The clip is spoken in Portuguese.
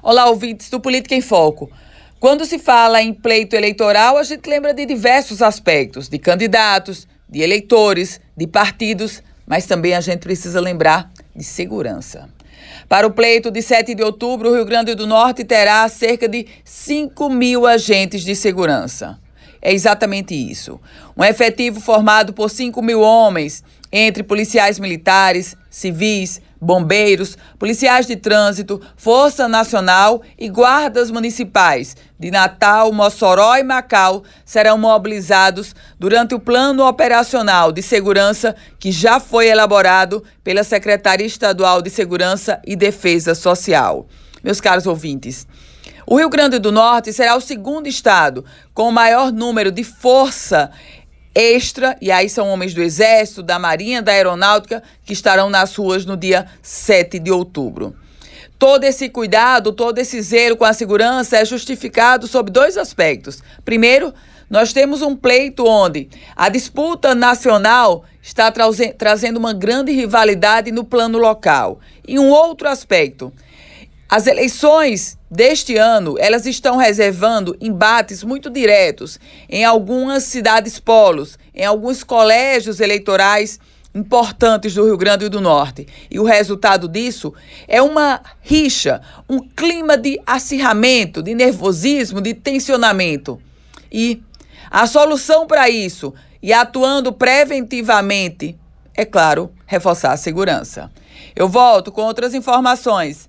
Olá, ouvintes do Política em Foco. Quando se fala em pleito eleitoral, a gente lembra de diversos aspectos, de candidatos, de eleitores, de partidos, mas também a gente precisa lembrar de segurança. Para o pleito de 7 de outubro, o Rio Grande do Norte terá cerca de 5 mil agentes de segurança. É exatamente isso. Um efetivo formado por 5 mil homens, entre policiais militares, civis, bombeiros, policiais de trânsito, Força Nacional e guardas municipais de Natal, Mossoró e Macau serão mobilizados durante o plano operacional de segurança que já foi elaborado pela Secretaria Estadual de Segurança e Defesa Social. Meus caros ouvintes, o Rio Grande do Norte será o segundo estado com o maior número de força extra, e aí são homens do Exército, da Marinha, da Aeronáutica, que estarão nas ruas no dia 7 de outubro. Todo esse cuidado, todo esse zelo com a segurança é justificado sob dois aspectos. Primeiro, nós temos um pleito onde a disputa nacional está trazendo uma grande rivalidade no plano local. E um outro aspecto, as eleições deste ano, elas estão reservando embates muito diretos em algumas cidades polos, em alguns colégios eleitorais importantes do Rio Grande do Norte. E o resultado disso é uma rixa, um clima de acirramento, de nervosismo, de tensionamento. E a solução para isso, e atuando preventivamente, é claro, reforçar a segurança. Eu volto com outras informações